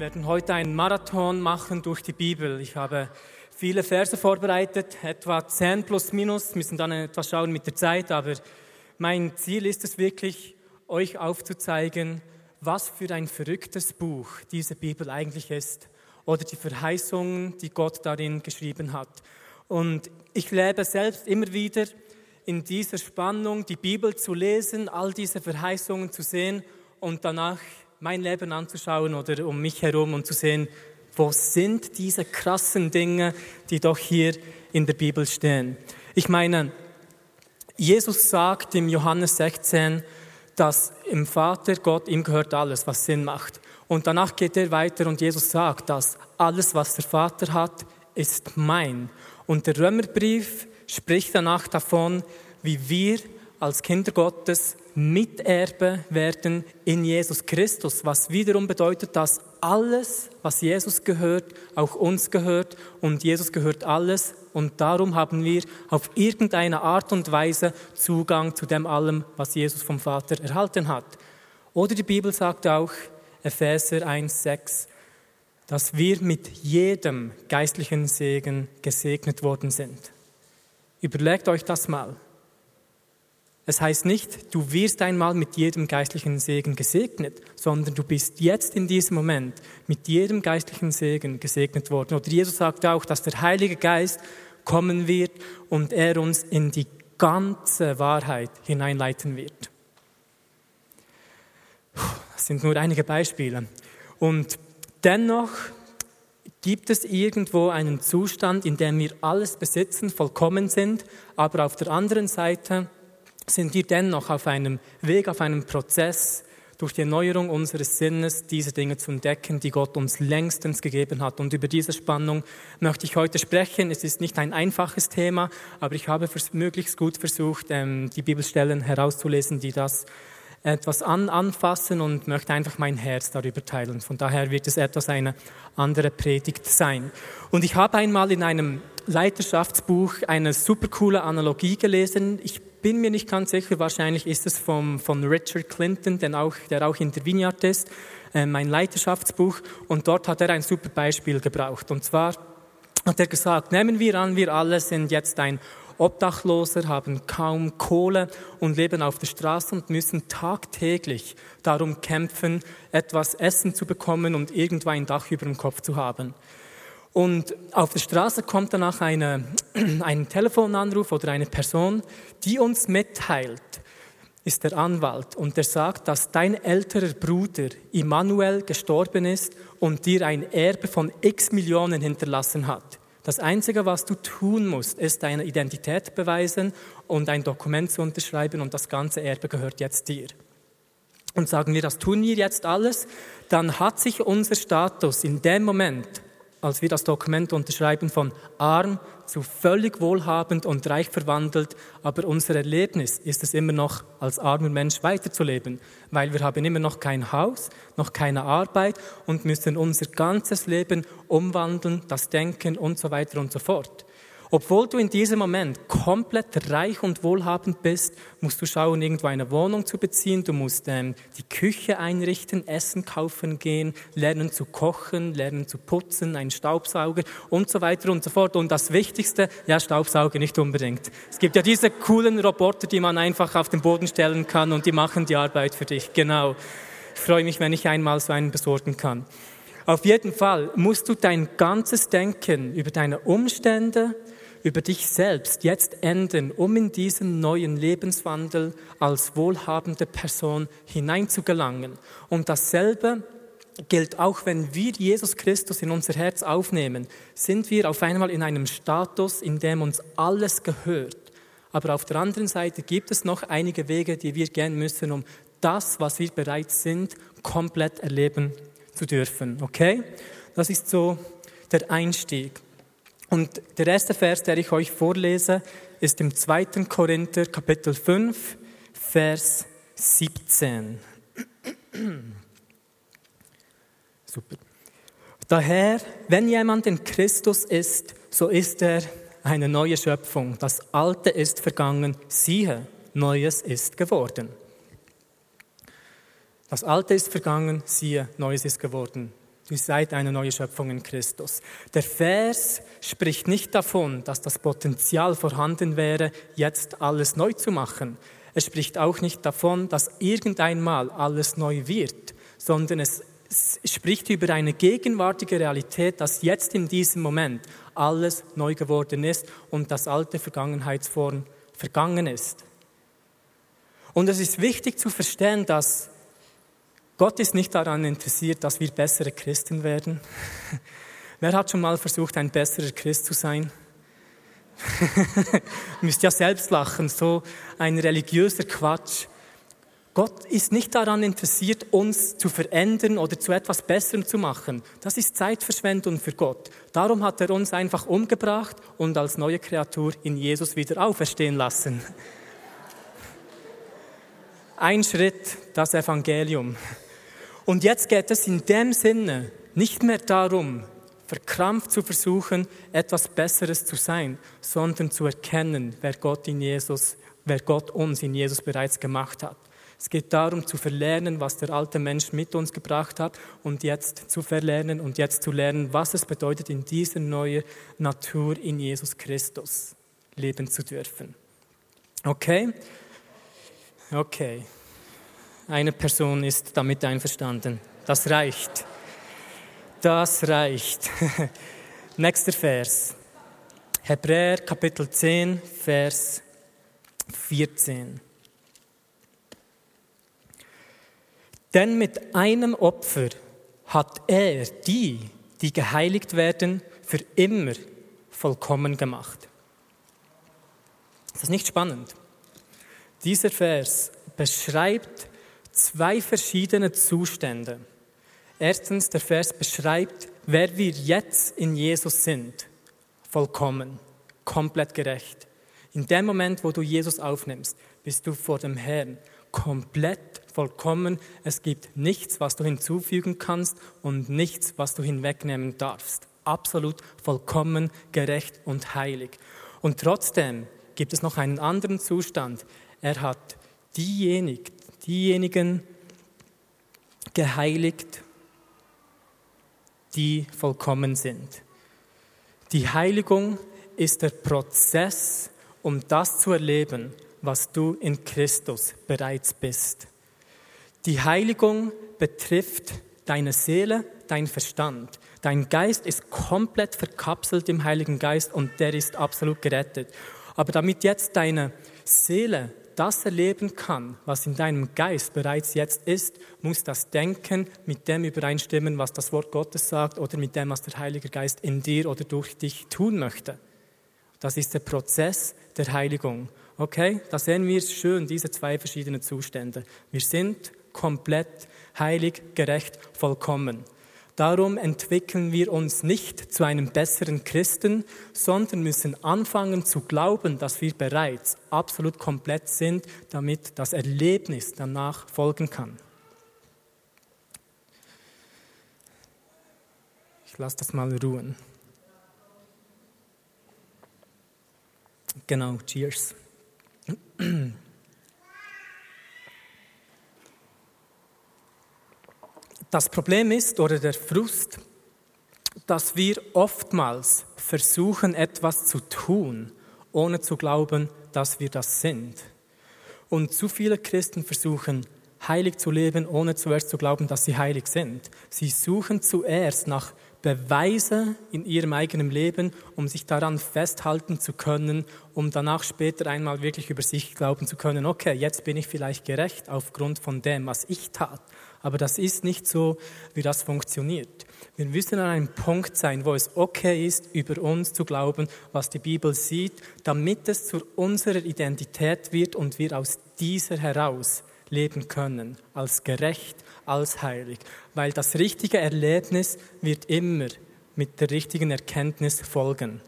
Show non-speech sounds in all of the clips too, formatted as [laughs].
werden heute einen Marathon machen durch die Bibel. Ich habe viele Verse vorbereitet, etwa 10 plus minus, müssen dann etwas schauen mit der Zeit, aber mein Ziel ist es wirklich, euch aufzuzeigen, was für ein verrücktes Buch diese Bibel eigentlich ist oder die Verheißungen, die Gott darin geschrieben hat. Und ich lebe selbst immer wieder in dieser Spannung, die Bibel zu lesen, all diese Verheißungen zu sehen und danach mein Leben anzuschauen oder um mich herum und zu sehen, wo sind diese krassen Dinge, die doch hier in der Bibel stehen. Ich meine, Jesus sagt im Johannes 16, dass im Vater Gott ihm gehört alles, was Sinn macht. Und danach geht er weiter und Jesus sagt, dass alles, was der Vater hat, ist mein. Und der Römerbrief spricht danach davon, wie wir als Kinder Gottes Miterbe werden in Jesus Christus, was wiederum bedeutet, dass alles, was Jesus gehört, auch uns gehört und Jesus gehört alles und darum haben wir auf irgendeine Art und Weise Zugang zu dem allem, was Jesus vom Vater erhalten hat. Oder die Bibel sagt auch, Epheser 1,6, dass wir mit jedem geistlichen Segen gesegnet worden sind. Überlegt euch das mal. Es heißt nicht, du wirst einmal mit jedem geistlichen Segen gesegnet, sondern du bist jetzt in diesem Moment mit jedem geistlichen Segen gesegnet worden. Oder Jesus sagt auch, dass der Heilige Geist kommen wird und er uns in die ganze Wahrheit hineinleiten wird. Das sind nur einige Beispiele. Und dennoch gibt es irgendwo einen Zustand, in dem wir alles besitzen, vollkommen sind, aber auf der anderen Seite sind wir dennoch auf einem Weg, auf einem Prozess, durch die Erneuerung unseres Sinnes diese Dinge zu entdecken, die Gott uns längstens gegeben hat. Und über diese Spannung möchte ich heute sprechen. Es ist nicht ein einfaches Thema, aber ich habe möglichst gut versucht, ähm, die Bibelstellen herauszulesen, die das etwas an, anfassen und möchte einfach mein Herz darüber teilen. Von daher wird es etwas eine andere Predigt sein. Und ich habe einmal in einem Leiterschaftsbuch eine super coole Analogie gelesen. Ich bin mir nicht ganz sicher, wahrscheinlich ist es vom, von Richard Clinton, der auch, der auch in der Vineyard ist, äh, mein Leiterschaftsbuch. Und dort hat er ein super Beispiel gebraucht. Und zwar hat er gesagt, nehmen wir an, wir alle sind jetzt ein Obdachloser, haben kaum Kohle und leben auf der Straße und müssen tagtäglich darum kämpfen, etwas Essen zu bekommen und irgendwo ein Dach über dem Kopf zu haben. Und auf der Straße kommt danach eine, [clears throat] ein Telefonanruf oder eine Person, die uns mitteilt, ist der Anwalt und der sagt, dass dein älterer Bruder Immanuel gestorben ist und dir ein Erbe von x Millionen hinterlassen hat. Das Einzige, was du tun musst, ist deine Identität beweisen und ein Dokument zu unterschreiben und das ganze Erbe gehört jetzt dir. Und sagen wir, das tun wir jetzt alles, dann hat sich unser Status in dem Moment als wir das Dokument unterschreiben, von arm zu völlig wohlhabend und reich verwandelt, aber unser Erlebnis ist es immer noch, als armer Mensch weiterzuleben, weil wir haben immer noch kein Haus, noch keine Arbeit und müssen unser ganzes Leben umwandeln, das Denken und so weiter und so fort. Obwohl du in diesem Moment komplett reich und wohlhabend bist, musst du schauen, irgendwo eine Wohnung zu beziehen. Du musst ähm, die Küche einrichten, Essen kaufen gehen, lernen zu kochen, lernen zu putzen, einen Staubsauger und so weiter und so fort. Und das Wichtigste, ja, Staubsauger nicht unbedingt. Es gibt ja diese coolen Roboter, die man einfach auf den Boden stellen kann und die machen die Arbeit für dich. Genau. Ich freue mich, wenn ich einmal so einen besorgen kann. Auf jeden Fall musst du dein ganzes Denken über deine Umstände, über dich selbst jetzt ändern, um in diesen neuen Lebenswandel als wohlhabende Person hineinzugelangen. Und dasselbe gilt auch, wenn wir Jesus Christus in unser Herz aufnehmen, sind wir auf einmal in einem Status, in dem uns alles gehört. Aber auf der anderen Seite gibt es noch einige Wege, die wir gehen müssen, um das, was wir bereits sind, komplett erleben zu dürfen. Okay? Das ist so der Einstieg. Und der erste Vers, der ich euch vorlese, ist im 2. Korinther Kapitel 5, Vers 17. [clears throat] Super. Daher, wenn jemand in Christus ist, so ist er eine neue Schöpfung. Das Alte ist vergangen, siehe, Neues ist geworden. Das Alte ist vergangen, siehe, Neues ist geworden. Du seid eine neue Schöpfung in Christus. Der Vers spricht nicht davon, dass das Potenzial vorhanden wäre, jetzt alles neu zu machen. Es spricht auch nicht davon, dass irgendeinmal alles neu wird, sondern es spricht über eine gegenwärtige Realität, dass jetzt in diesem Moment alles neu geworden ist und das alte Vergangenheitsform vergangen ist. Und es ist wichtig zu verstehen, dass Gott ist nicht daran interessiert, dass wir bessere Christen werden. [laughs] Wer hat schon mal versucht, ein besserer Christ zu sein? [laughs] müsst ja selbst lachen, so ein religiöser Quatsch. Gott ist nicht daran interessiert, uns zu verändern oder zu etwas Besserem zu machen. Das ist Zeitverschwendung für Gott. Darum hat er uns einfach umgebracht und als neue Kreatur in Jesus wieder auferstehen lassen. [laughs] Ein Schritt, das Evangelium. Und jetzt geht es in dem Sinne nicht mehr darum, verkrampft zu versuchen, etwas Besseres zu sein, sondern zu erkennen, wer Gott in Jesus, wer Gott uns in Jesus bereits gemacht hat. Es geht darum zu verlernen, was der alte Mensch mit uns gebracht hat und jetzt zu verlernen und jetzt zu lernen, was es bedeutet, in dieser neuen Natur in Jesus Christus leben zu dürfen. Okay? Okay. Eine Person ist damit einverstanden. Das reicht. Das reicht. [laughs] Nächster Vers. Hebräer Kapitel 10, Vers 14. Denn mit einem Opfer hat er die, die geheiligt werden, für immer vollkommen gemacht. Ist das nicht spannend? Dieser Vers beschreibt zwei verschiedene Zustände. Erstens, der Vers beschreibt, wer wir jetzt in Jesus sind. Vollkommen, komplett gerecht. In dem Moment, wo du Jesus aufnimmst, bist du vor dem Herrn komplett vollkommen. Es gibt nichts, was du hinzufügen kannst und nichts, was du hinwegnehmen darfst. Absolut vollkommen gerecht und heilig. Und trotzdem gibt es noch einen anderen Zustand. Er hat diejenigen, diejenigen geheiligt, die vollkommen sind. Die Heiligung ist der Prozess, um das zu erleben, was du in Christus bereits bist. Die Heiligung betrifft deine Seele, dein Verstand. Dein Geist ist komplett verkapselt im Heiligen Geist und der ist absolut gerettet. Aber damit jetzt deine Seele das erleben kann, was in deinem Geist bereits jetzt ist, muss das Denken mit dem übereinstimmen, was das Wort Gottes sagt oder mit dem, was der Heilige Geist in dir oder durch dich tun möchte. Das ist der Prozess der Heiligung. Okay, da sehen wir schön diese zwei verschiedenen Zustände. Wir sind komplett heilig, gerecht, vollkommen. Darum entwickeln wir uns nicht zu einem besseren Christen, sondern müssen anfangen zu glauben, dass wir bereits absolut komplett sind, damit das Erlebnis danach folgen kann. Ich lasse das mal ruhen. Genau, cheers. [clears throat] Das Problem ist oder der Frust, dass wir oftmals versuchen, etwas zu tun, ohne zu glauben, dass wir das sind. Und zu viele Christen versuchen, heilig zu leben, ohne zuerst zu glauben, dass sie heilig sind. Sie suchen zuerst nach Beweise in ihrem eigenen Leben, um sich daran festhalten zu können, um danach später einmal wirklich über sich glauben zu können, okay, jetzt bin ich vielleicht gerecht aufgrund von dem, was ich tat. Aber das ist nicht so, wie das funktioniert. Wir müssen an einem Punkt sein, wo es okay ist, über uns zu glauben, was die Bibel sieht, damit es zu unserer Identität wird und wir aus dieser heraus leben können, als gerecht, als heilig, weil das richtige Erlebnis wird immer mit der richtigen Erkenntnis folgen.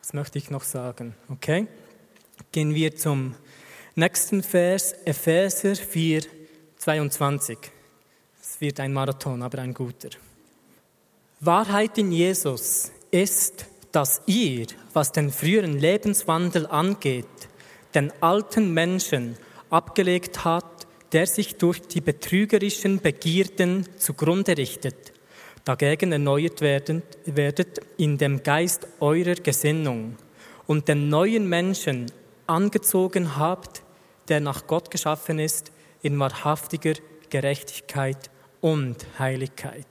Das möchte ich noch sagen, okay? Gehen wir zum nächsten Vers, Epheser 4, 22. Es wird ein Marathon, aber ein guter. Wahrheit in Jesus ist, dass ihr, was den früheren Lebenswandel angeht, den alten Menschen abgelegt hat, der sich durch die betrügerischen Begierden zugrunde richtet. Dagegen erneuert werden, werdet in dem Geist eurer Gesinnung und den neuen Menschen angezogen habt, der nach Gott geschaffen ist, in wahrhaftiger Gerechtigkeit und Heiligkeit.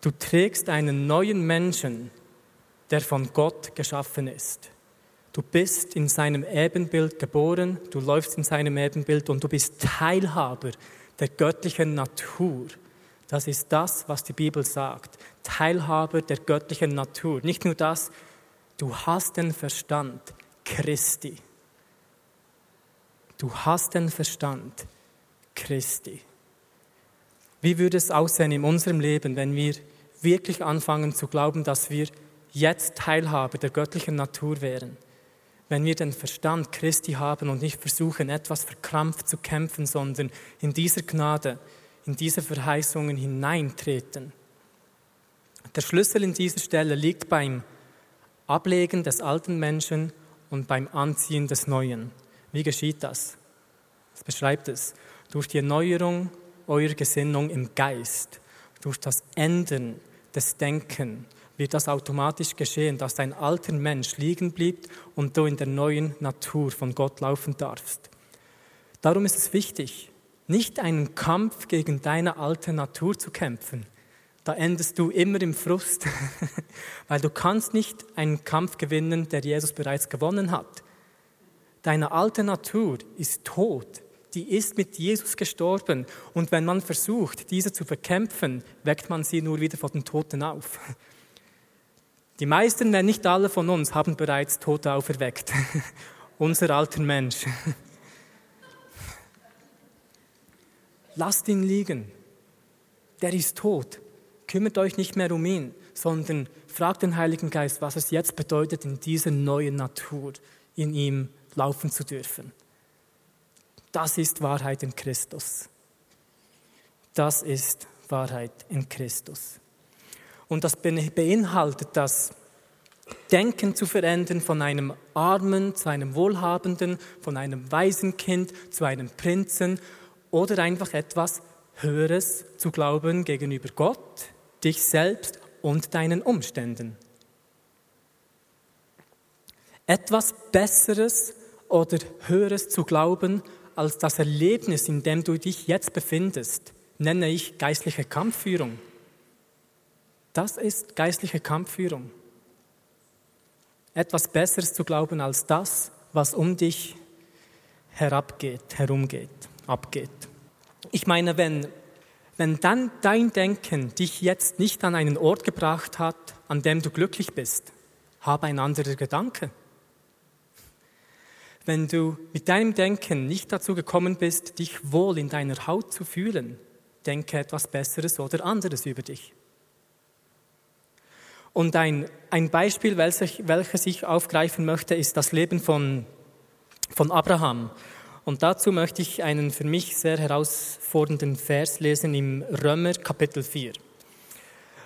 Du trägst einen neuen Menschen, der von Gott geschaffen ist. Du bist in seinem Ebenbild geboren, du läufst in seinem Ebenbild und du bist Teilhaber der göttlichen Natur. Das ist das, was die Bibel sagt. Teilhaber der göttlichen Natur. Nicht nur das, du hast den Verstand Christi. Du hast den Verstand Christi. Wie würde es aussehen in unserem Leben, wenn wir wirklich anfangen zu glauben, dass wir jetzt Teilhaber der göttlichen Natur wären? Wenn wir den Verstand Christi haben und nicht versuchen, etwas verkrampft zu kämpfen, sondern in dieser Gnade, in diese Verheißungen hineintreten. Der Schlüssel in dieser Stelle liegt beim Ablegen des alten Menschen und beim Anziehen des Neuen. Wie geschieht das? Es beschreibt es. Durch die Erneuerung eurer Gesinnung im Geist, durch das Ändern des Denkens, wird das automatisch geschehen, dass dein alter Mensch liegen blieb und du in der neuen Natur von Gott laufen darfst. Darum ist es wichtig, nicht einen Kampf gegen deine alte Natur zu kämpfen. Da endest du immer im Frust, [laughs] weil du kannst nicht einen Kampf gewinnen, der Jesus bereits gewonnen hat. Deine alte Natur ist tot, die ist mit Jesus gestorben und wenn man versucht, diese zu bekämpfen, weckt man sie nur wieder vor den Toten auf. Die meisten, wenn nicht alle von uns, haben bereits Tote auferweckt. [laughs] Unser alter Mensch. [laughs] Lasst ihn liegen. Der ist tot. Kümmert euch nicht mehr um ihn, sondern fragt den Heiligen Geist, was es jetzt bedeutet, in dieser neuen Natur in ihm laufen zu dürfen. Das ist Wahrheit in Christus. Das ist Wahrheit in Christus. Und das beinhaltet das Denken zu verändern von einem Armen zu einem Wohlhabenden, von einem Waisenkind zu einem Prinzen oder einfach etwas Höheres zu glauben gegenüber Gott, dich selbst und deinen Umständen. Etwas Besseres oder Höheres zu glauben als das Erlebnis, in dem du dich jetzt befindest, nenne ich geistliche Kampfführung. Das ist geistliche Kampfführung. Etwas Besseres zu glauben als das, was um dich herabgeht, herumgeht, abgeht. Ich meine, wenn, wenn dann dein Denken dich jetzt nicht an einen Ort gebracht hat, an dem du glücklich bist, habe ein anderer Gedanke. Wenn du mit deinem Denken nicht dazu gekommen bist, dich wohl in deiner Haut zu fühlen, denke etwas Besseres oder anderes über dich. Und ein, ein Beispiel, welches, welches ich aufgreifen möchte, ist das Leben von, von Abraham. Und dazu möchte ich einen für mich sehr herausfordernden Vers lesen im Römer Kapitel 4.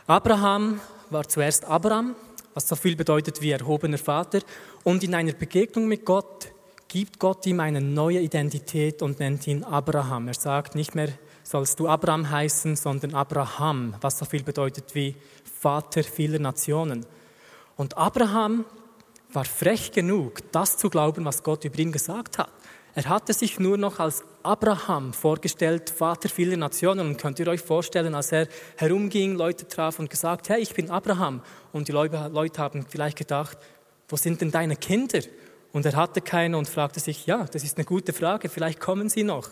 Abraham war zuerst Abraham, was so viel bedeutet wie erhobener Vater, und in einer Begegnung mit Gott gibt Gott ihm eine neue Identität und nennt ihn Abraham. Er sagt nicht mehr sollst du Abraham heißen, sondern Abraham, was so viel bedeutet wie Vater vieler Nationen. Und Abraham war frech genug, das zu glauben, was Gott über ihn gesagt hat. Er hatte sich nur noch als Abraham vorgestellt, Vater vieler Nationen. Und könnt ihr euch vorstellen, als er herumging, Leute traf und gesagt, hey, ich bin Abraham. Und die Leute, haben vielleicht gedacht, wo sind denn deine Kinder? Und er hatte keine und fragte sich, ja, das ist eine gute Frage, vielleicht kommen sie noch.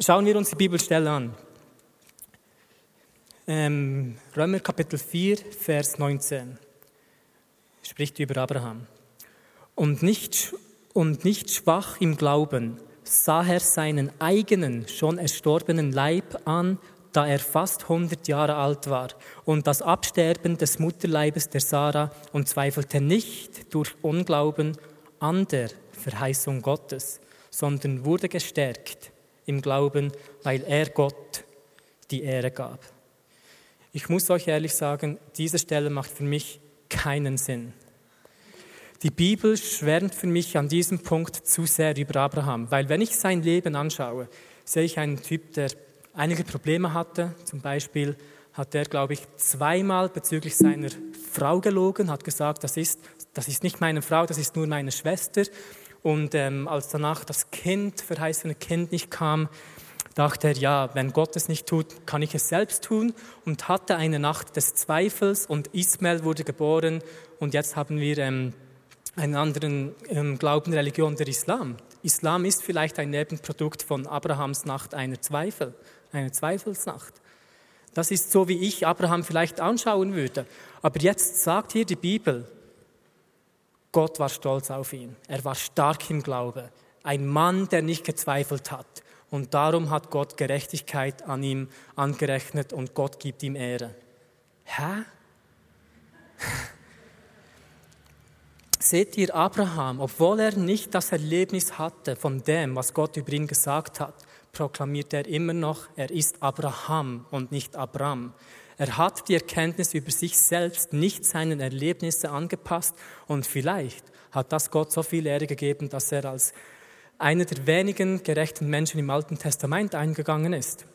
Schauen wir uns die Bibelstelle an. Ähm, Römer Kapitel 4, Vers 19 spricht über Abraham. Und nicht, und nicht schwach im Glauben, sah er seinen eigenen, schon erstorbenen Leib an, da er fast 100 Jahre alt war, und das Absterben des Mutterleibes der Sarah und zweifelte nicht durch Unglauben an der Verheißung Gottes, sondern wurde gestärkt im Glauben, weil er Gott die Ehre gab. Ich muss euch ehrlich sagen, diese Stelle macht für mich keinen Sinn. Die Bibel schwärmt für mich an diesem Punkt zu sehr über Abraham, weil wenn ich sein Leben anschaue, sehe ich einen Typ, der einige Probleme hatte. Zum Beispiel hat er, glaube ich, zweimal bezüglich seiner Frau gelogen, hat gesagt, das ist, das ist nicht meine Frau, das ist nur meine Schwester. Und ähm, als danach das Kind, verheißene Kind nicht kam, dachte er, ja, wenn Gott es nicht tut, kann ich es selbst tun und hatte eine Nacht des Zweifels und Ismael wurde geboren und jetzt haben wir ähm, einen anderen ähm, Glauben, Religion, der Islam. Islam ist vielleicht ein Nebenprodukt von Abrahams Nacht einer Zweifel, einer Zweifelsnacht. Das ist so, wie ich Abraham vielleicht anschauen würde. Aber jetzt sagt hier die Bibel, Gott war stolz auf ihn. Er war stark im Glaube. Ein Mann, der nicht gezweifelt hat. Und darum hat Gott Gerechtigkeit an ihm angerechnet und Gott gibt ihm Ehre. Hä? Seht ihr Abraham, obwohl er nicht das Erlebnis hatte von dem, was Gott über ihn gesagt hat, proklamiert er immer noch, er ist Abraham und nicht Abram. Er hat die Erkenntnis über sich selbst nicht seinen Erlebnissen angepasst und vielleicht hat das Gott so viel Ehre gegeben, dass er als einer der wenigen gerechten Menschen im Alten Testament eingegangen ist.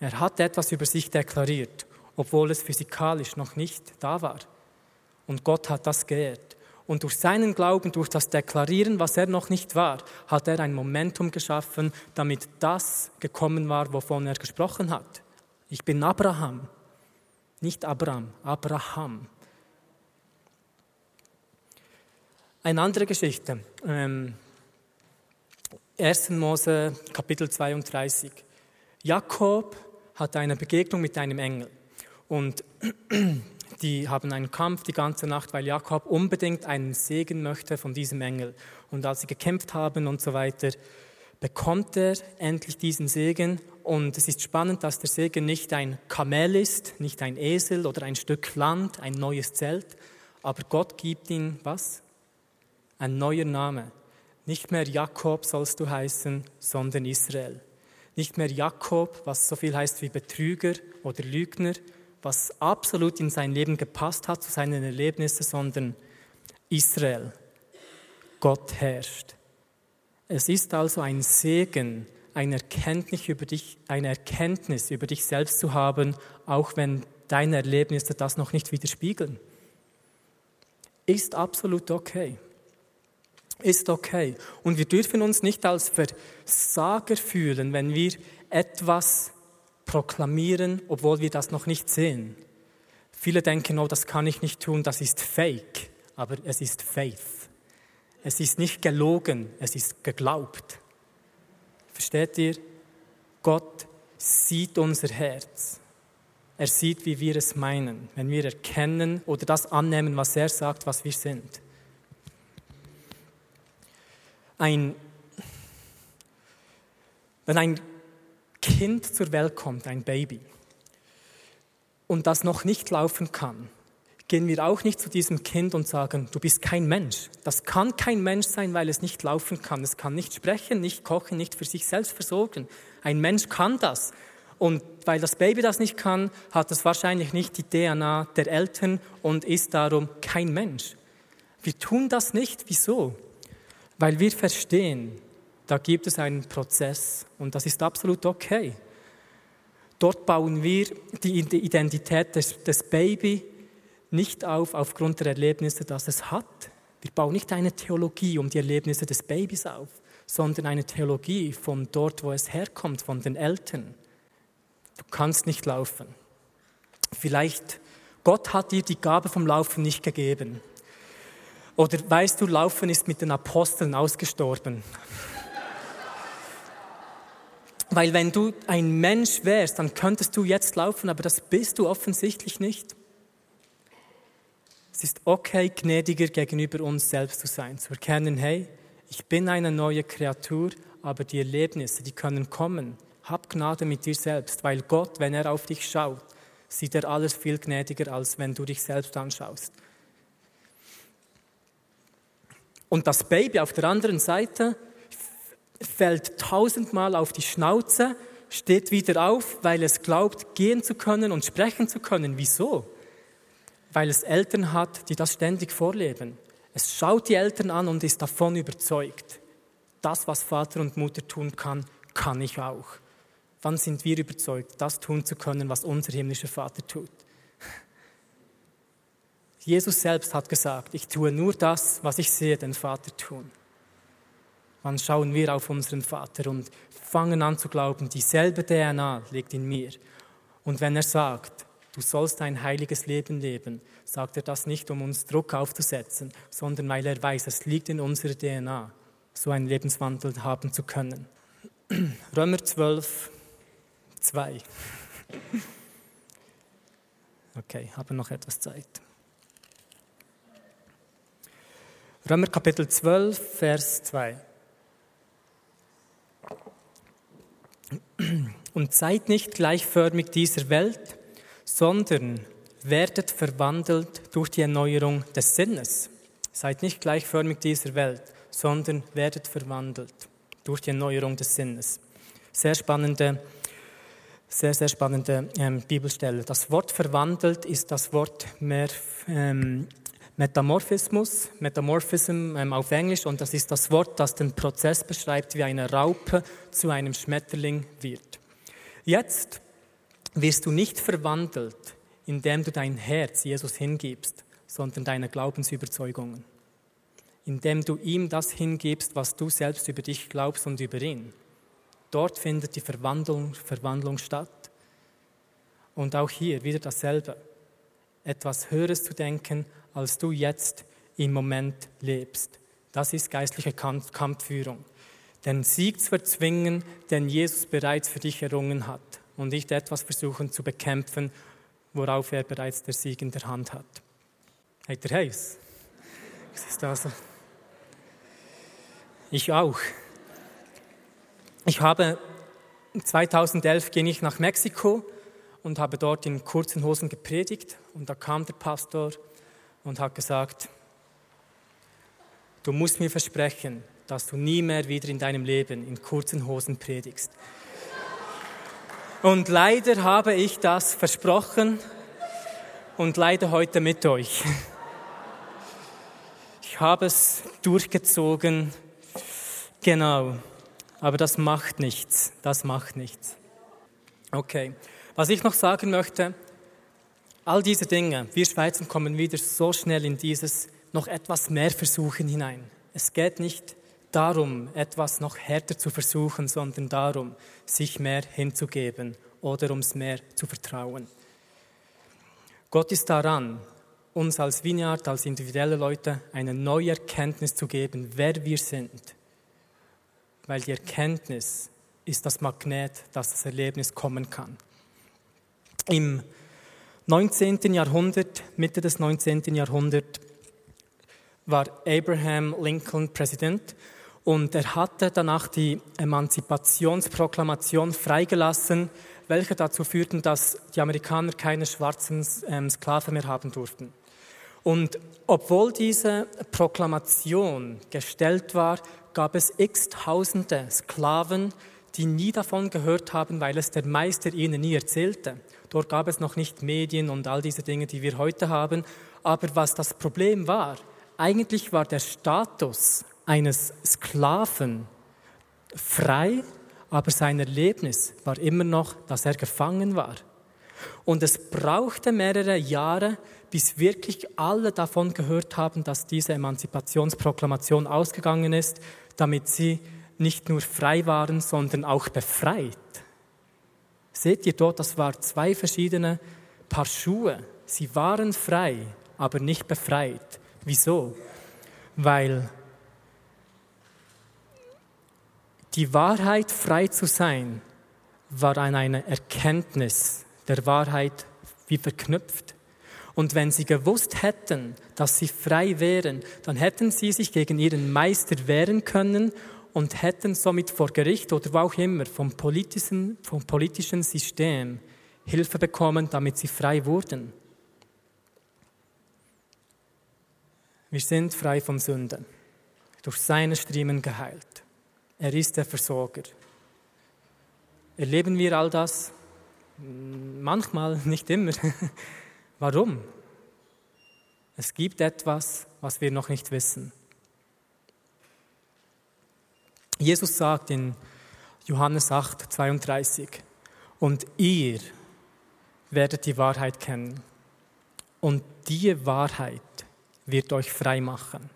Er hat etwas über sich deklariert, obwohl es physikalisch noch nicht da war. Und Gott hat das geehrt. Und durch seinen Glauben, durch das Deklarieren, was er noch nicht war, hat er ein Momentum geschaffen, damit das gekommen war, wovon er gesprochen hat. Ich bin Abraham, nicht Abraham, Abraham. Eine andere Geschichte. Ähm, 1. Mose Kapitel 32. Jakob hat eine Begegnung mit einem Engel. Und [clears throat] die haben einen Kampf die ganze Nacht, weil Jakob unbedingt einen Segen möchte von diesem Engel. Und als sie gekämpft haben und so weiter, bekommt er endlich diesen Segen. Und es ist spannend, dass der Segen nicht ein Kamel ist, nicht ein Esel oder ein Stück Land, ein neues Zelt, aber Gott gibt ihm was? Ein neuer Name. Nicht mehr Jakob sollst du heißen, sondern Israel. Nicht mehr Jakob, was so viel heißt wie Betrüger oder Lügner, was absolut in sein Leben gepasst hat, zu seinen Erlebnissen, sondern Israel. Gott herrscht. Es ist also ein Segen, eine Erkenntnis über dich, eine Erkenntnis über dich selbst zu haben, auch wenn deine Erlebnisse das noch nicht widerspiegeln. Ist absolut okay. Ist okay. Und wir dürfen uns nicht als Versager fühlen, wenn wir etwas proklamieren, obwohl wir das noch nicht sehen. Viele denken, oh, das kann ich nicht tun, das ist fake, aber es ist Faith. Es ist nicht gelogen, es ist geglaubt. Versteht ihr? Gott sieht unser Herz. Er sieht, wie wir es meinen, wenn wir erkennen oder das annehmen, was er sagt, was wir sind. Ein, wenn ein Kind zur Welt kommt, ein Baby, und das noch nicht laufen kann, gehen wir auch nicht zu diesem Kind und sagen, du bist kein Mensch. Das kann kein Mensch sein, weil es nicht laufen kann. Es kann nicht sprechen, nicht kochen, nicht für sich selbst versorgen. Ein Mensch kann das. Und weil das Baby das nicht kann, hat es wahrscheinlich nicht die DNA der Eltern und ist darum kein Mensch. Wir tun das nicht. Wieso? Weil wir verstehen, da gibt es einen Prozess und das ist absolut okay. Dort bauen wir die Identität des, des Baby nicht auf aufgrund der Erlebnisse, dass es hat. Wir bauen nicht eine Theologie um die Erlebnisse des Babys auf, sondern eine Theologie von dort, wo es herkommt, von den Eltern. Du kannst nicht laufen. Vielleicht, Gott hat dir die Gabe vom Laufen nicht gegeben. Oder weißt du, Laufen ist mit den Aposteln ausgestorben. Weil wenn du ein Mensch wärst, dann könntest du jetzt laufen, aber das bist du offensichtlich nicht. Es ist okay, gnädiger gegenüber uns selbst zu sein, zu erkennen, hey, ich bin eine neue Kreatur, aber die Erlebnisse, die können kommen. Hab Gnade mit dir selbst, weil Gott, wenn er auf dich schaut, sieht er alles viel gnädiger, als wenn du dich selbst anschaust. Und das Baby auf der anderen Seite fällt tausendmal auf die Schnauze, steht wieder auf, weil es glaubt, gehen zu können und sprechen zu können. Wieso? Weil es Eltern hat, die das ständig vorleben. Es schaut die Eltern an und ist davon überzeugt. Das, was Vater und Mutter tun kann, kann ich auch. Wann sind wir überzeugt, das tun zu können, was unser himmlischer Vater tut? Jesus selbst hat gesagt, ich tue nur das, was ich sehe, den Vater tun. Wann schauen wir auf unseren Vater und fangen an zu glauben, dieselbe DNA liegt in mir. Und wenn er sagt, du sollst ein heiliges Leben leben, sagt er das nicht, um uns Druck aufzusetzen, sondern weil er weiß, es liegt in unserer DNA, so einen Lebenswandel haben zu können. [clears throat] Römer 12, 2. Okay, habe noch etwas Zeit. Römer Kapitel 12, Vers 2. Und seid nicht gleichförmig dieser Welt, sondern werdet verwandelt durch die Erneuerung des Sinnes. Seid nicht gleichförmig dieser Welt, sondern werdet verwandelt durch die Erneuerung des Sinnes. Sehr spannende, sehr, sehr spannende ähm, Bibelstelle. Das Wort verwandelt ist das Wort mehr, ähm, Metamorphismus, Metamorphism ähm, auf Englisch, und das ist das Wort, das den Prozess beschreibt, wie eine Raupe zu einem Schmetterling wird. Jetzt wirst du nicht verwandelt, indem du dein Herz Jesus hingibst, sondern deine Glaubensüberzeugungen. Indem du ihm das hingibst, was du selbst über dich glaubst und über ihn. Dort findet die Verwandlung, Verwandlung statt. Und auch hier wieder dasselbe. Etwas Höheres zu denken, als du jetzt im Moment lebst. Das ist geistliche Kampfführung. Den Sieg zu erzwingen, den Jesus bereits für dich errungen hat und nicht etwas versuchen zu bekämpfen, worauf er bereits der Sieg in der Hand hat. Hat er heiß? Ist das? Ich auch. Ich habe 2011 ging ich nach Mexiko und habe dort in kurzen Hosen gepredigt und da kam der Pastor und hat gesagt, du musst mir versprechen, dass du nie mehr wieder in deinem Leben in kurzen Hosen predigst. Und leider habe ich das versprochen und leider heute mit euch. Ich habe es durchgezogen, genau, aber das macht nichts, das macht nichts. Okay, was ich noch sagen möchte, All diese Dinge, wir Schweizer kommen wieder so schnell in dieses noch etwas mehr Versuchen hinein. Es geht nicht darum, etwas noch härter zu versuchen, sondern darum, sich mehr hinzugeben oder ums mehr zu vertrauen. Gott ist daran, uns als Vineyard, als individuelle Leute eine neue Erkenntnis zu geben, wer wir sind. Weil die Erkenntnis ist das Magnet, dass das Erlebnis kommen kann. Im 19. Jahrhundert, Mitte des 19. Jahrhunderts, war Abraham Lincoln Präsident und er hatte danach die Emanzipationsproklamation freigelassen, welche dazu führten, dass die Amerikaner keine schwarzen ähm, Sklaven mehr haben durften. Und obwohl diese Proklamation gestellt war, gab es x Tausende Sklaven, die nie davon gehört haben, weil es der Meister ihnen nie erzählte. Dort gab es noch nicht Medien und all diese Dinge, die wir heute haben. Aber was das Problem war, eigentlich war der Status eines Sklaven frei, aber sein Erlebnis war immer noch, dass er gefangen war. Und es brauchte mehrere Jahre, bis wirklich alle davon gehört haben, dass diese Emanzipationsproklamation ausgegangen ist, damit sie nicht nur frei waren, sondern auch befreit. Seht ihr dort, das waren zwei verschiedene Paar Schuhe. Sie waren frei, aber nicht befreit. Wieso? Weil die Wahrheit, frei zu sein, war an eine Erkenntnis der Wahrheit wie verknüpft. Und wenn sie gewusst hätten, dass sie frei wären, dann hätten sie sich gegen ihren Meister wehren können und hätten somit vor Gericht oder wo auch immer vom politischen, vom politischen System Hilfe bekommen, damit sie frei wurden. Wir sind frei von Sünden, durch seine Striemen geheilt. Er ist der Versorger. Erleben wir all das? Manchmal, [laughs] nicht immer. [laughs] Warum? Es gibt etwas, was wir noch nicht wissen. Jesus sagt in Johannes 8, 32, und ihr werdet die Wahrheit kennen. Und die Wahrheit wird euch frei machen.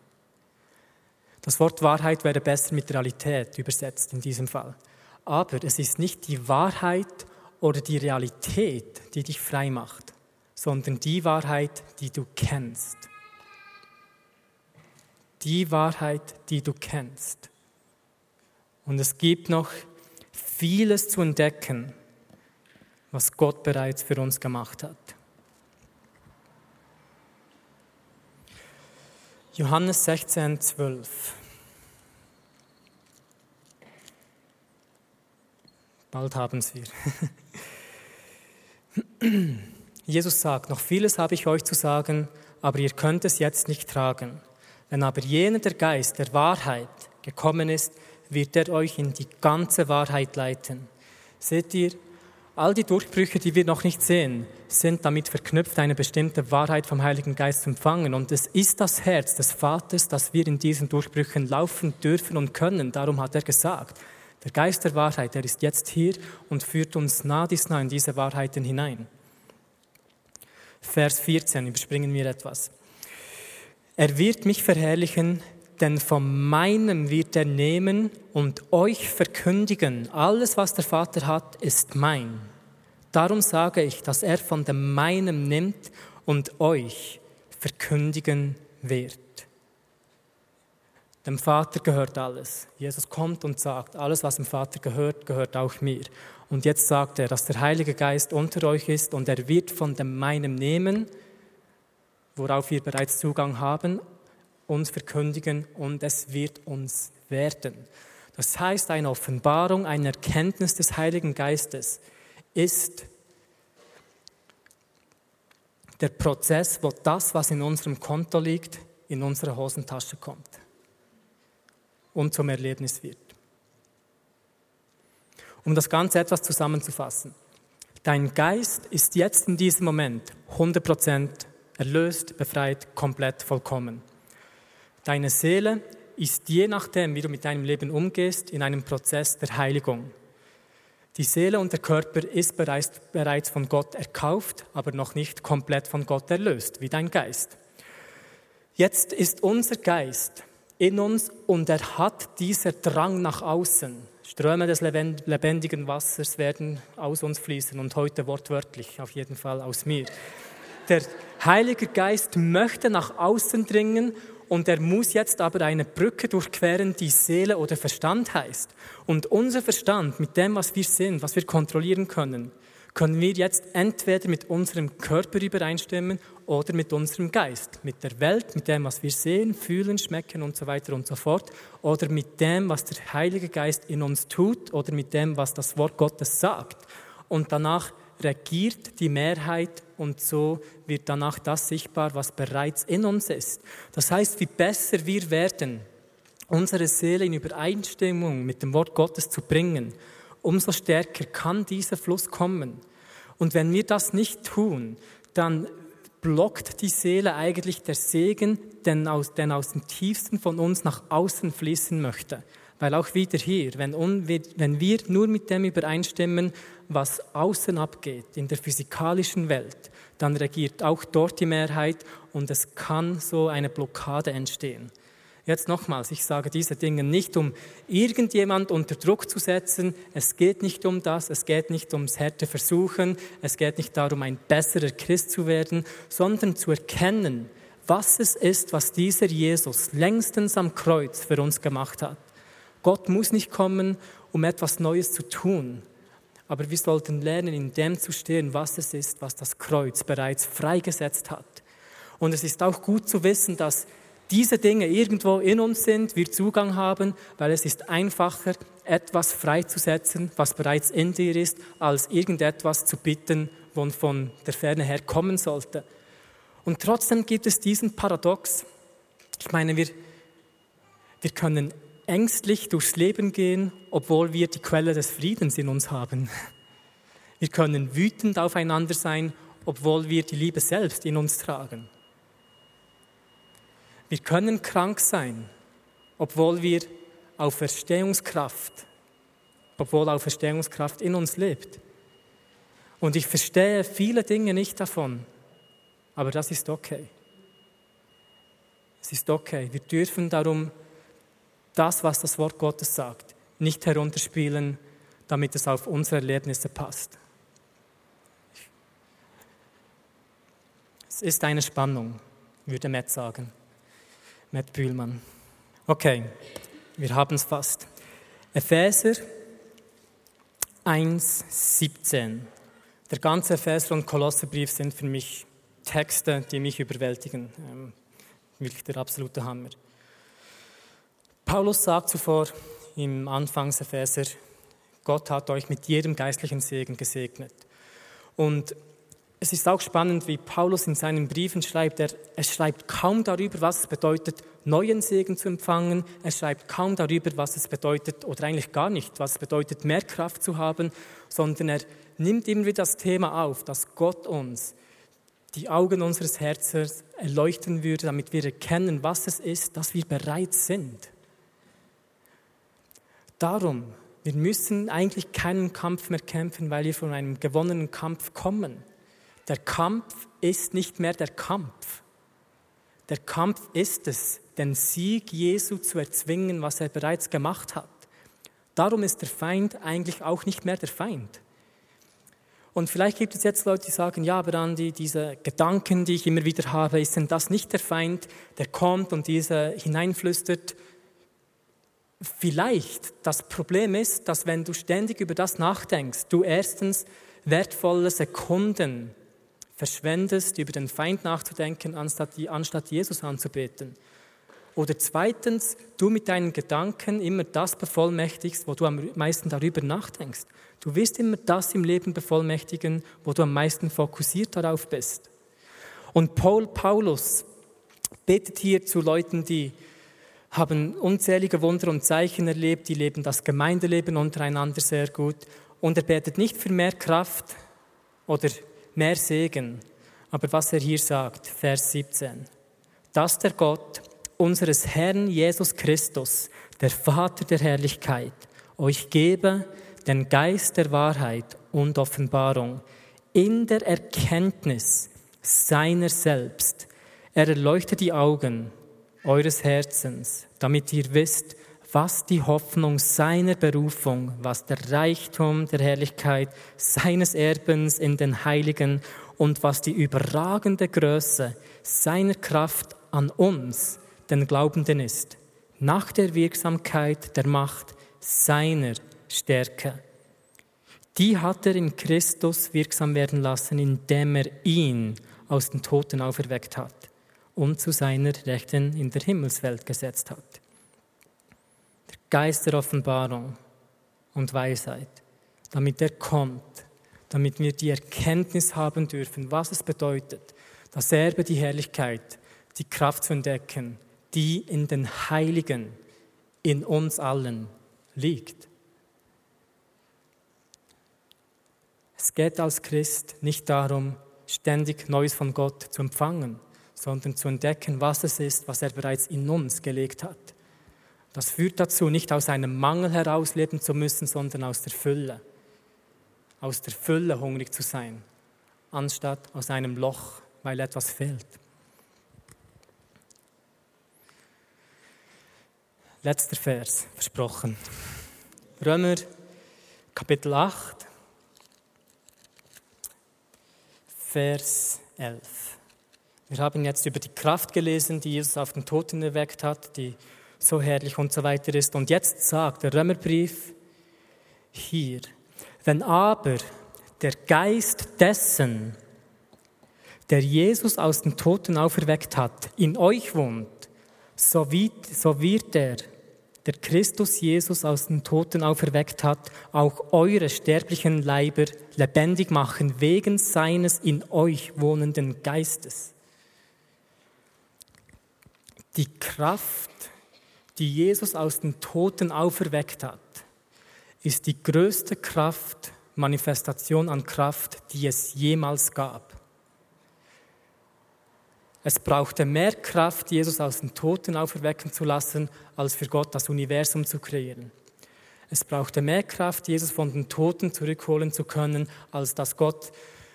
Das Wort Wahrheit wäre besser mit Realität übersetzt in diesem Fall. Aber es ist nicht die Wahrheit oder die Realität, die dich frei macht, sondern die Wahrheit, die du kennst. Die Wahrheit, die du kennst. Und es gibt noch vieles zu entdecken, was Gott bereits für uns gemacht hat. Johannes 16, 12. Bald haben wir. [laughs] Jesus sagt, noch vieles habe ich euch zu sagen, aber ihr könnt es jetzt nicht tragen. Wenn aber jener der Geist der Wahrheit gekommen ist, wird er euch in die ganze Wahrheit leiten. Seht ihr, all die Durchbrüche, die wir noch nicht sehen, sind damit verknüpft, eine bestimmte Wahrheit vom Heiligen Geist zu empfangen. Und es ist das Herz des Vaters, dass wir in diesen Durchbrüchen laufen dürfen und können. Darum hat er gesagt, der Geist der Wahrheit, der ist jetzt hier und führt uns nah dies nah in diese Wahrheiten hinein. Vers 14, überspringen wir etwas. Er wird mich verherrlichen, denn von meinem wird er nehmen und euch verkündigen. Alles, was der Vater hat, ist mein. Darum sage ich, dass er von dem meinem nimmt und euch verkündigen wird. Dem Vater gehört alles. Jesus kommt und sagt, alles, was dem Vater gehört, gehört auch mir. Und jetzt sagt er, dass der Heilige Geist unter euch ist und er wird von dem meinem nehmen, worauf wir bereits Zugang haben, uns verkündigen und es wird uns werden. Das heißt, eine Offenbarung, eine Erkenntnis des Heiligen Geistes ist der Prozess, wo das, was in unserem Konto liegt, in unsere Hosentasche kommt und zum Erlebnis wird. Um das Ganze etwas zusammenzufassen. Dein Geist ist jetzt in diesem Moment 100% erlöst, befreit, komplett vollkommen. Deine Seele ist je nachdem, wie du mit deinem Leben umgehst, in einem Prozess der Heiligung. Die Seele und der Körper ist bereits, bereits von Gott erkauft, aber noch nicht komplett von Gott erlöst, wie dein Geist. Jetzt ist unser Geist in uns und er hat dieser Drang nach außen. Ströme des lebendigen Wassers werden aus uns fließen und heute wortwörtlich, auf jeden Fall aus mir. Der Heilige Geist möchte nach außen dringen und er muss jetzt aber eine Brücke durchqueren, die Seele oder Verstand heißt. Und unser Verstand, mit dem, was wir sind, was wir kontrollieren können, können wir jetzt entweder mit unserem Körper übereinstimmen oder mit unserem Geist, mit der Welt, mit dem, was wir sehen, fühlen, schmecken und so weiter und so fort, oder mit dem, was der Heilige Geist in uns tut oder mit dem, was das Wort Gottes sagt. Und danach regiert die Mehrheit und so wird danach das sichtbar, was bereits in uns ist. Das heißt, wie besser wir werden, unsere Seele in Übereinstimmung mit dem Wort Gottes zu bringen, umso stärker kann dieser Fluss kommen. Und wenn wir das nicht tun, dann blockt die Seele eigentlich der Segen, den aus, den aus dem tiefsten von uns nach außen fließen möchte. Weil auch wieder hier, wenn, wenn wir nur mit dem übereinstimmen, was außen abgeht, in der physikalischen Welt, dann regiert auch dort die Mehrheit und es kann so eine Blockade entstehen. Jetzt nochmals, ich sage diese Dinge nicht, um irgendjemand unter Druck zu setzen. Es geht nicht um das, es geht nicht ums harte Versuchen, es geht nicht darum, ein besserer Christ zu werden, sondern zu erkennen, was es ist, was dieser Jesus längstens am Kreuz für uns gemacht hat. Gott muss nicht kommen, um etwas Neues zu tun, Aber wir sollten lernen, in dem zu stehen, was es ist, was das Kreuz bereits freigesetzt hat. Und es ist auch gut zu wissen, dass diese Dinge irgendwo in uns sind, wir Zugang haben, weil es ist einfacher, etwas freizusetzen, was bereits in dir ist, als irgendetwas zu bitten, was von der Ferne her kommen sollte. Und trotzdem gibt es diesen Paradox. Ich meine, wir, wir können ängstlich durchs Leben gehen, obwohl wir die Quelle des Friedens in uns haben. Wir können wütend aufeinander sein, obwohl wir die Liebe selbst in uns tragen. Wir können krank sein, obwohl wir auf Verstehungskraft, obwohl auf Verstehungskraft in uns lebt. Und ich verstehe viele Dinge nicht davon, aber das ist okay. Es ist okay. Wir dürfen darum das, was das Wort Gottes sagt, nicht herunterspielen, damit es auf unsere Erlebnisse passt. Es ist eine Spannung, würde Matt sagen. Matt Bühlmann. Okay, wir haben es fast. Epheser 1, 17. Der ganze Epheser- und Kolosserbrief sind für mich Texte, die mich überwältigen. Ähm, wirklich der absolute Hammer. Paulus sagt zuvor im Anfangs Epheser, Gott hat euch mit jedem geistlichen Segen gesegnet. Und es ist auch spannend, wie Paulus in seinen Briefen schreibt. Er, er, schreibt kaum darüber, was es bedeutet, neuen Segen zu empfangen. Er schreibt kaum darüber, was es bedeutet, oder eigentlich gar nicht, was es bedeutet, mehr Kraft zu haben, sondern er nimmt immer wieder das Thema auf, dass Gott uns die Augen unseres Herzens erleuchten würde, damit wir erkennen, was es ist, dass wir bereit sind. Darum, wir müssen eigentlich keinen Kampf mehr kämpfen, weil wir von einem gewonnenen Kampf kommen. Der Kampf ist nicht mehr der Kampf. Der Kampf ist es, den Sieg Jesu zu erzwingen, was er bereits gemacht hat. Darum ist der Feind eigentlich auch nicht mehr der Feind. Und vielleicht gibt es jetzt Leute, die sagen, ja, aber Andi, diese Gedanken, die ich immer wieder habe, ist denn das nicht der Feind, der kommt und diese hineinflüstert, Vielleicht das Problem ist, dass wenn du ständig über das nachdenkst, du erstens wertvolle Sekunden verschwendest, über den Feind nachzudenken, anstatt, anstatt Jesus anzubeten. Oder zweitens, du mit deinen Gedanken immer das bevollmächtigst, wo du am meisten darüber nachdenkst. Du wirst immer das im Leben bevollmächtigen, wo du am meisten fokussiert darauf bist. Und Paul Paulus betet hier zu Leuten, die haben unzählige Wunder und Zeichen erlebt, die leben das Gemeindeleben untereinander sehr gut. Und er betet nicht für mehr Kraft oder mehr Segen, aber was er hier sagt, Vers 17, dass der Gott unseres Herrn Jesus Christus, der Vater der Herrlichkeit, euch gebe den Geist der Wahrheit und Offenbarung in der Erkenntnis seiner selbst. Er erleuchtet die Augen eures Herzens, damit ihr wisst, was die Hoffnung seiner Berufung, was der Reichtum der Herrlichkeit seines Erbens in den Heiligen und was die überragende Größe seiner Kraft an uns, den Glaubenden ist, nach der Wirksamkeit der Macht seiner Stärke. Die hat er in Christus wirksam werden lassen, indem er ihn aus den Toten auferweckt hat und zu seiner Rechten in der Himmelswelt gesetzt hat. Der Geist der Offenbarung und Weisheit, damit er kommt, damit wir die Erkenntnis haben dürfen, was es bedeutet, das Erbe, die Herrlichkeit, die Kraft zu entdecken, die in den Heiligen, in uns allen liegt. Es geht als Christ nicht darum, ständig Neues von Gott zu empfangen, sondern zu entdecken, was es ist, was er bereits in uns gelegt hat. Das führt dazu, nicht aus einem Mangel heraus leben zu müssen, sondern aus der Fülle. Aus der Fülle hungrig zu sein, anstatt aus einem Loch, weil etwas fehlt. Letzter Vers, versprochen. Römer Kapitel 8, Vers 11. Wir haben jetzt über die Kraft gelesen, die Jesus auf den Toten erweckt hat, die so herrlich und so weiter ist. Und jetzt sagt der Römerbrief hier, Wenn aber der Geist dessen, der Jesus aus den Toten auferweckt hat, in euch wohnt, so wird, so wird er, der Christus Jesus aus den Toten auferweckt hat, auch eure sterblichen Leiber lebendig machen, wegen seines in euch wohnenden Geistes. Die Kraft, die Jesus aus den Toten auferweckt hat, ist die größte Kraft, Manifestation an Kraft, die es jemals gab. Es brauchte mehr Kraft, Jesus aus den Toten auferwecken zu lassen, als für Gott das Universum zu kreieren. Es brauchte mehr Kraft, Jesus von den Toten zurückholen zu können, als dass Gott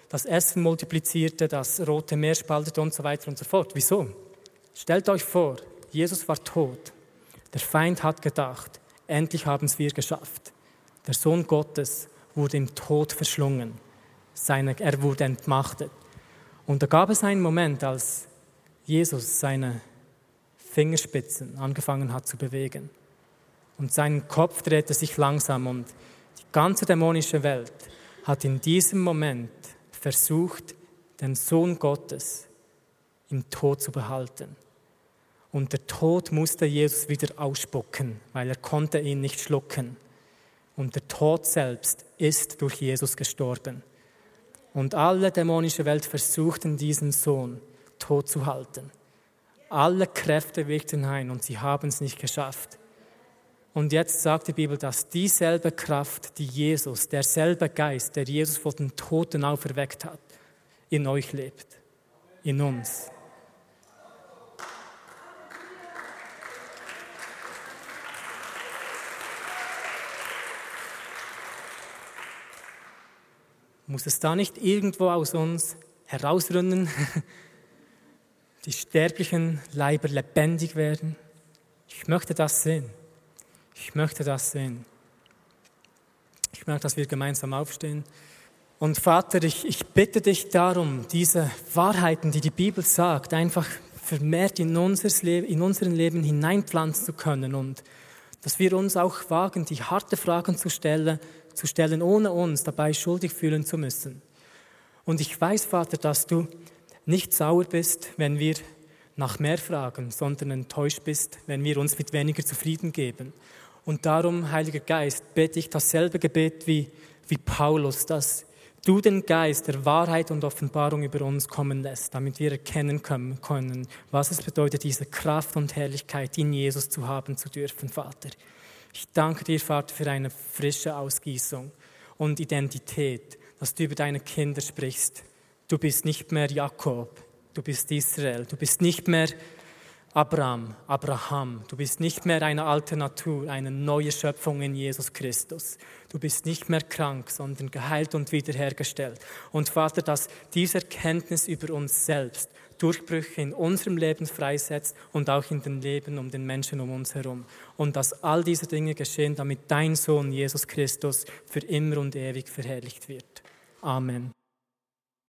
das Essen multiplizierte, das rote Meer spaltete und so weiter und so fort. Wieso? Stellt euch vor, Jesus war tot. Der Feind hat gedacht, endlich haben es wir geschafft. Der Sohn Gottes wurde im Tod verschlungen. Seine, er wurde entmachtet. Und da gab es einen Moment, als Jesus seine Fingerspitzen angefangen hat zu bewegen. Und sein Kopf drehte sich langsam und die ganze dämonische Welt hat in diesem Moment versucht, den Sohn Gottes im Tod zu behalten. Und der Tod musste Jesus wieder ausspucken, weil er konnte ihn nicht schlucken. Und der Tod selbst ist durch Jesus gestorben. Und alle dämonische Welt versuchten diesen Sohn tot zu halten. Alle Kräfte wirkten ein und sie haben es nicht geschafft. Und jetzt sagt die Bibel, dass dieselbe Kraft, die Jesus, derselbe Geist, der Jesus von den Toten auferweckt hat, in euch lebt, in uns. Muss es da nicht irgendwo aus uns herausrinnen, [laughs] die sterblichen Leiber lebendig werden. Ich möchte das sehen. Ich möchte das sehen. Ich möchte, dass wir gemeinsam aufstehen. Und Vater, ich, ich bitte dich darum, diese Wahrheiten, die die Bibel sagt, einfach vermehrt in, unser Leben, in unseren Leben hineinpflanzen zu können und dass wir uns auch wagen, die harte Fragen zu stellen, zu stellen, ohne uns dabei schuldig fühlen zu müssen. Und ich weiß, Vater, dass du nicht sauer bist, wenn wir nach mehr fragen, sondern enttäuscht bist, wenn wir uns mit weniger zufrieden geben. Und darum, Heiliger Geist, bete ich dasselbe Gebet wie, wie Paulus, dass du den Geist der Wahrheit und Offenbarung über uns kommen lässt, damit wir erkennen können, was es bedeutet, diese Kraft und Herrlichkeit in Jesus zu haben zu dürfen, Vater. Ich danke dir, Vater, für eine frische Ausgießung und Identität, dass du über deine Kinder sprichst, Du bist nicht mehr Jakob, du bist Israel. Du bist nicht mehr Abraham, Abraham. Du bist nicht mehr eine alte Natur, eine neue Schöpfung in Jesus Christus. Du bist nicht mehr krank, sondern geheilt und wiederhergestellt. Und Vater, dass diese Erkenntnis über uns selbst Durchbrüche in unserem Leben freisetzt und auch in den Leben um den Menschen um uns herum. Und dass all diese Dinge geschehen, damit dein Sohn Jesus Christus für immer und ewig verherrlicht wird. Amen.